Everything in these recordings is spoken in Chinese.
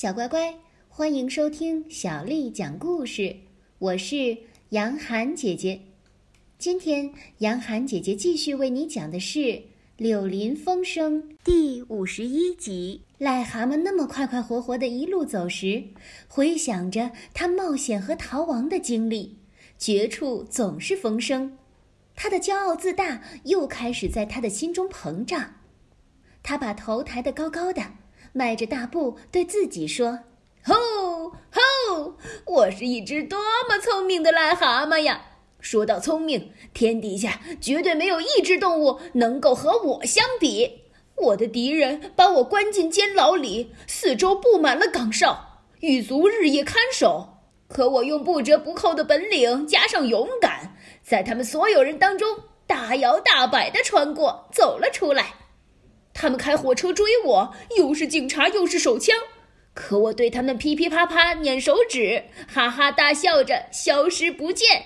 小乖乖，欢迎收听小丽讲故事。我是杨涵姐姐。今天，杨涵姐姐继续为你讲的是《柳林风声》第五十一集。癞蛤蟆那么快快活活的一路走时，回想着他冒险和逃亡的经历，绝处总是风声。他的骄傲自大又开始在他的心中膨胀。他把头抬得高高的。迈着大步对自己说：“吼吼！我是一只多么聪明的癞蛤蟆呀！说到聪明，天底下绝对没有一只动物能够和我相比。我的敌人把我关进监牢里，四周布满了岗哨，狱卒日夜看守。可我用不折不扣的本领加上勇敢，在他们所有人当中大摇大摆地穿过，走了出来。”他们开火车追我，又是警察又是手枪，可我对他们噼噼啪啪捻手指，哈哈大笑着消失不见。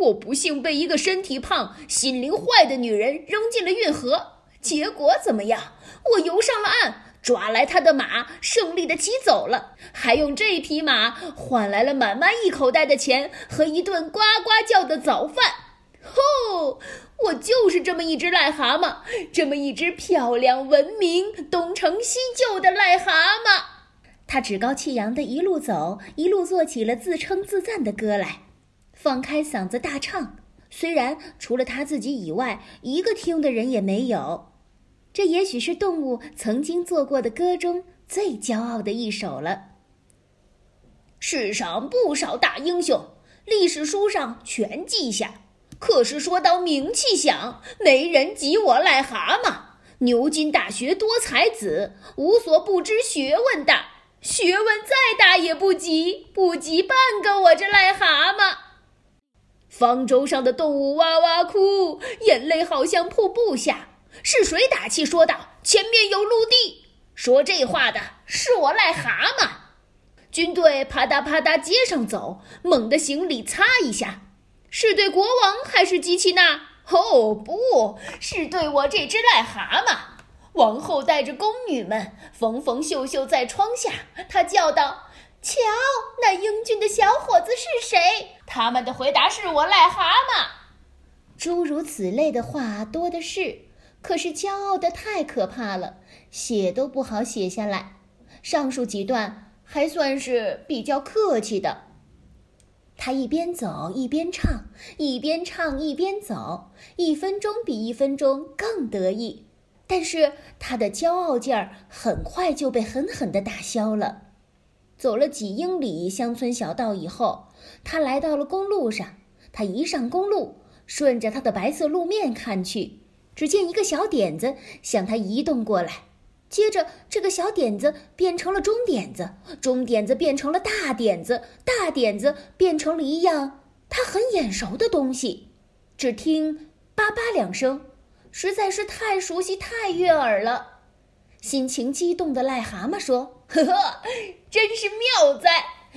我不幸被一个身体胖、心灵坏的女人扔进了运河，结果怎么样？我游上了岸，抓来她的马，胜利的骑走了，还用这匹马换来了满满一口袋的钱和一顿呱呱叫的早饭。吼！我就是这么一只癞蛤蟆，这么一只漂亮、文明、东成西就的癞蛤蟆。他趾高气扬地一路走，一路做起了自称自赞的歌来，放开嗓子大唱。虽然除了他自己以外，一个听的人也没有，这也许是动物曾经做过的歌中最骄傲的一首了。世上不少大英雄，历史书上全记下。可是说到名气响，没人及我癞蛤蟆。牛津大学多才子，无所不知学问大，学问再大也不及，不及半个我这癞蛤蟆。方舟上的动物哇哇哭，眼泪好像瀑布下。是谁打气说道：“前面有陆地。”说这话的是我癞蛤蟆。军队啪嗒啪嗒街上走，猛地行李擦一下。是对国王还是基奇娜？哦，不是对我这只癞蛤蟆。王后带着宫女们缝缝绣绣在窗下，她叫道：“瞧，那英俊的小伙子是谁？”他们的回答是我癞蛤蟆。诸如此类的话多的是，可是骄傲的太可怕了，写都不好写下来。上述几段还算是比较客气的。他一边走一边唱，一边唱一边走，一分钟比一分钟更得意。但是他的骄傲劲儿很快就被狠狠地打消了。走了几英里乡村小道以后，他来到了公路上。他一上公路，顺着他的白色路面看去，只见一个小点子向他移动过来。接着，这个小点子变成了中点子，中点子变成了大点子，大点子变成了一样他很眼熟的东西。只听“叭叭”两声，实在是太熟悉、太悦耳了。心情激动的癞蛤蟆说：“呵呵，真是妙哉！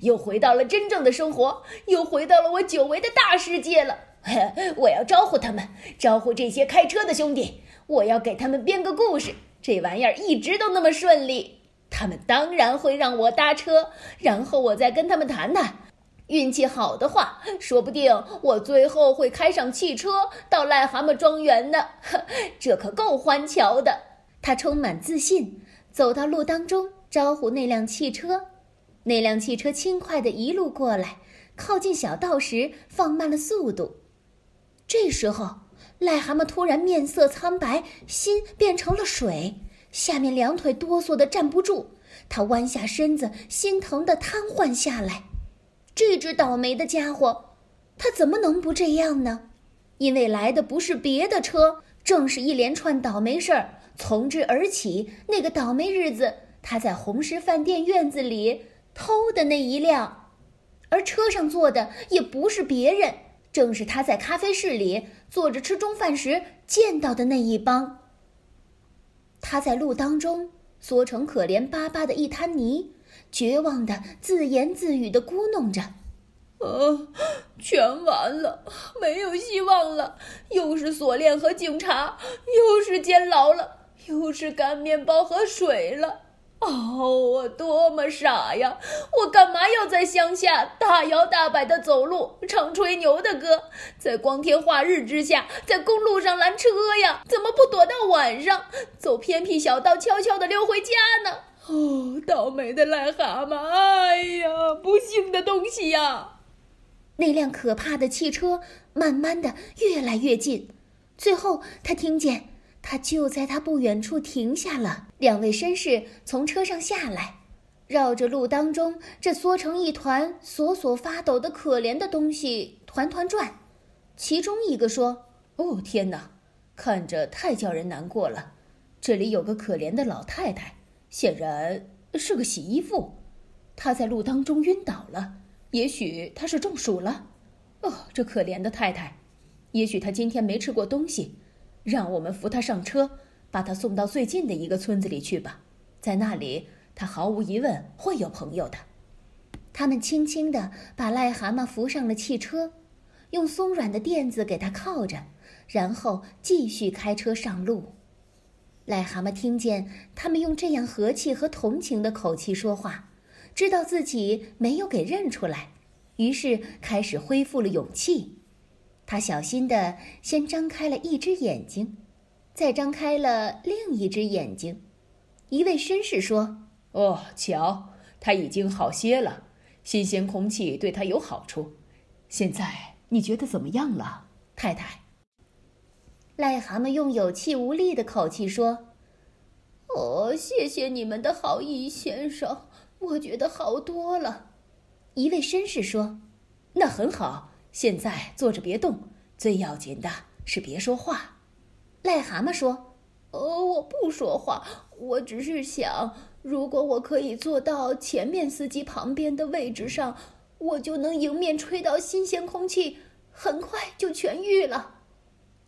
又回到了真正的生活，又回到了我久违的大世界了。我要招呼他们，招呼这些开车的兄弟，我要给他们编个故事。”这玩意儿一直都那么顺利，他们当然会让我搭车，然后我再跟他们谈谈。运气好的话，说不定我最后会开上汽车到癞蛤蟆庄园呢。这可够欢瞧的。他充满自信，走到路当中，招呼那辆汽车。那辆汽车轻快地一路过来，靠近小道时放慢了速度。这时候。癞蛤蟆突然面色苍白，心变成了水，下面两腿哆嗦的站不住。他弯下身子，心疼的瘫痪下来。这只倒霉的家伙，他怎么能不这样呢？因为来的不是别的车，正是一连串倒霉事儿从之而起。那个倒霉日子，他在红石饭店院子里偷的那一辆，而车上坐的也不是别人。正是他在咖啡室里坐着吃中饭时见到的那一帮。他在路当中缩成可怜巴巴的一滩泥，绝望的自言自语的咕哝着：“啊，全完了，没有希望了！又是锁链和警察，又是监牢了，又是干面包和水了。哦，我多么傻呀！我干嘛要在乡下大摇大摆的走路，唱吹牛的歌，在光天化日之下，在公路上拦车呀？怎么不躲到晚上，走偏僻小道，悄悄的溜回家呢？哦，倒霉的癞蛤蟆！哎呀，不幸的东西呀！那辆可怕的汽车慢慢的越来越近，最后他听见。他就在他不远处停下了。两位绅士从车上下来，绕着路当中这缩成一团、索索发抖的可怜的东西团团转。其中一个说：“哦，天哪，看着太叫人难过了。这里有个可怜的老太太，显然是个洗衣妇。她在路当中晕倒了，也许她是中暑了。哦，这可怜的太太，也许她今天没吃过东西。”让我们扶他上车，把他送到最近的一个村子里去吧，在那里他毫无疑问会有朋友的。他们轻轻地把癞蛤蟆扶上了汽车，用松软的垫子给他靠着，然后继续开车上路。癞蛤蟆听见他们用这样和气和同情的口气说话，知道自己没有给认出来，于是开始恢复了勇气。他小心地先张开了一只眼睛，再张开了另一只眼睛。一位绅士说：“哦，瞧，他已经好些了，新鲜空气对他有好处。现在你觉得怎么样了，太太？”癞蛤蟆用有气无力的口气说：“哦，谢谢你们的好意，先生，我觉得好多了。”一位绅士说：“那很好。”现在坐着别动，最要紧的是别说话。癞蛤蟆说：“呃，我不说话，我只是想，如果我可以坐到前面司机旁边的位置上，我就能迎面吹到新鲜空气，很快就痊愈了。”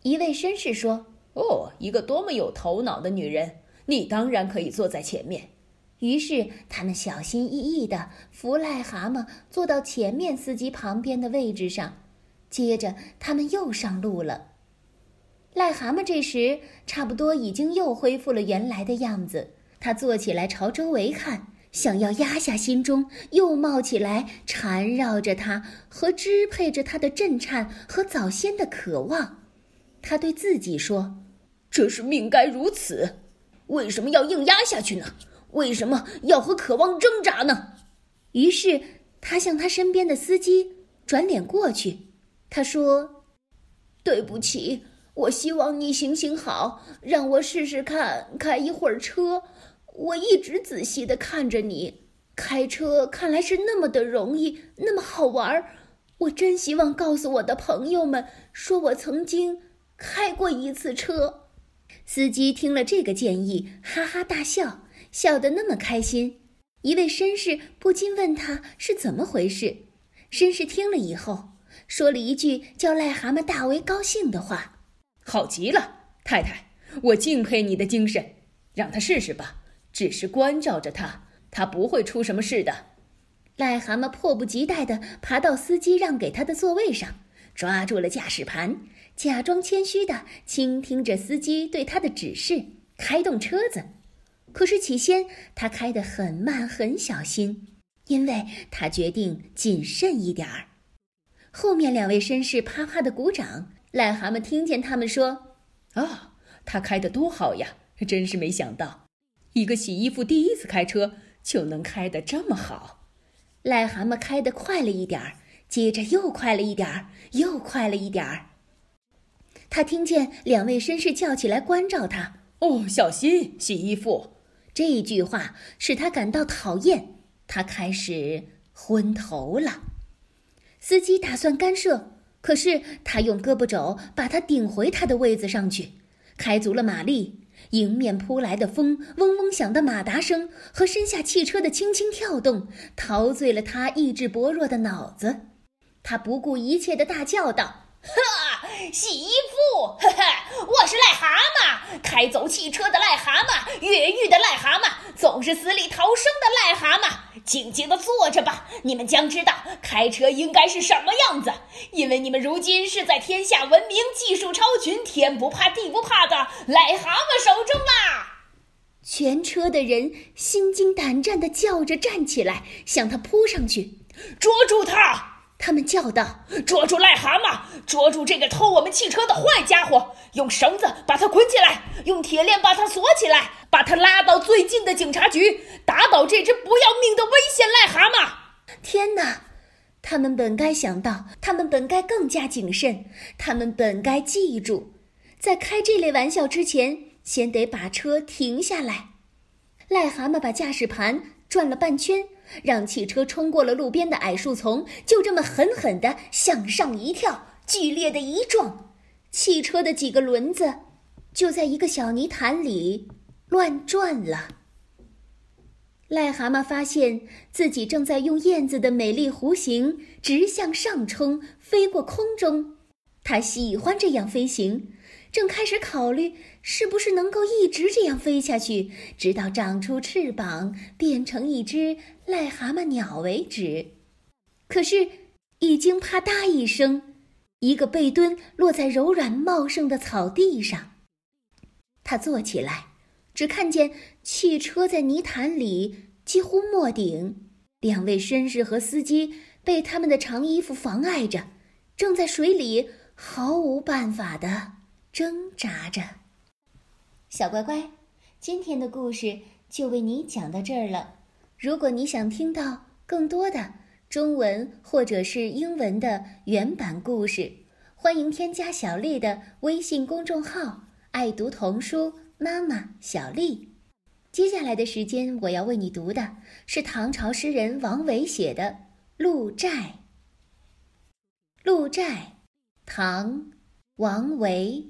一位绅士说：“哦，一个多么有头脑的女人！你当然可以坐在前面。”于是，他们小心翼翼地扶癞蛤蟆坐到前面司机旁边的位置上，接着他们又上路了。癞蛤蟆这时差不多已经又恢复了原来的样子，他坐起来朝周围看，想要压下心中又冒起来缠绕着他和支配着他的震颤和早先的渴望。他对自己说：“这是命该如此，为什么要硬压下去呢？”为什么要和渴望挣扎呢？于是他向他身边的司机转脸过去，他说：“对不起，我希望你行行好，让我试试看开一会儿车。我一直仔细的看着你开车，看来是那么的容易，那么好玩儿。我真希望告诉我的朋友们，说我曾经开过一次车。”司机听了这个建议，哈哈大笑。笑得那么开心，一位绅士不禁问他是怎么回事。绅士听了以后，说了一句叫癞蛤蟆大为高兴的话：“好极了，太太，我敬佩你的精神。让他试试吧，只是关照着他，他不会出什么事的。”癞蛤蟆迫不及待地爬到司机让给他的座位上，抓住了驾驶盘，假装谦虚地倾听着司机对他的指示，开动车子。可是起先他开得很慢，很小心，因为他决定谨慎一点儿。后面两位绅士啪啪的鼓掌。癞蛤蟆听见他们说：“啊，他开得多好呀！真是没想到，一个洗衣服第一次开车就能开得这么好。”癞蛤蟆开得快了一点儿，接着又快了一点儿，又快了一点儿。他听见两位绅士叫起来关照他：“哦，小心洗衣服。”这句话使他感到讨厌，他开始昏头了。司机打算干涉，可是他用胳膊肘把他顶回他的位子上去，开足了马力。迎面扑来的风，嗡嗡响的马达声和身下汽车的轻轻跳动，陶醉了他意志薄弱的脑子。他不顾一切的大叫道。哈，洗衣服，呵呵，我是癞蛤蟆，开走汽车的癞蛤蟆，越狱的癞蛤蟆，总是死里逃生的癞蛤蟆。静静的坐着吧，你们将知道开车应该是什么样子，因为你们如今是在天下闻名、技术超群、天不怕地不怕的癞蛤蟆手中啦。全车的人心惊胆战地叫着站起来，向他扑上去，捉住他！他们叫道：“捉住癞蛤蟆！捉住这个偷我们汽车的坏家伙！用绳子把他捆起来，用铁链把他锁起来，把他拉到最近的警察局，打倒这只不要命的危险癞蛤蟆！”天哪！他们本该想到，他们本该更加谨慎，他们本该记住，在开这类玩笑之前，先得把车停下来。癞蛤蟆把驾驶盘转了半圈，让汽车冲过了路边的矮树丛，就这么狠狠地向上一跳，剧烈的一撞，汽车的几个轮子就在一个小泥潭里乱转了。癞蛤蟆发现自己正在用燕子的美丽弧形直向上冲，飞过空中。它喜欢这样飞行，正开始考虑是不是能够一直这样飞下去，直到长出翅膀变成一只癞蛤蟆鸟为止。可是，已经啪嗒一声，一个背墩落在柔软茂盛的草地上。他坐起来。只看见汽车在泥潭里几乎没顶，两位绅士和司机被他们的长衣服妨碍着，正在水里毫无办法的挣扎着。小乖乖，今天的故事就为你讲到这儿了。如果你想听到更多的中文或者是英文的原版故事，欢迎添加小丽的微信公众号“爱读童书”。妈妈小丽，接下来的时间我要为你读的是唐朝诗人王维写的《鹿柴》。《鹿柴》，唐·王维。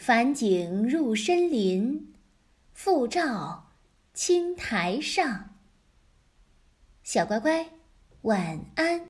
返景入深林，复照青苔上。小乖乖，晚安。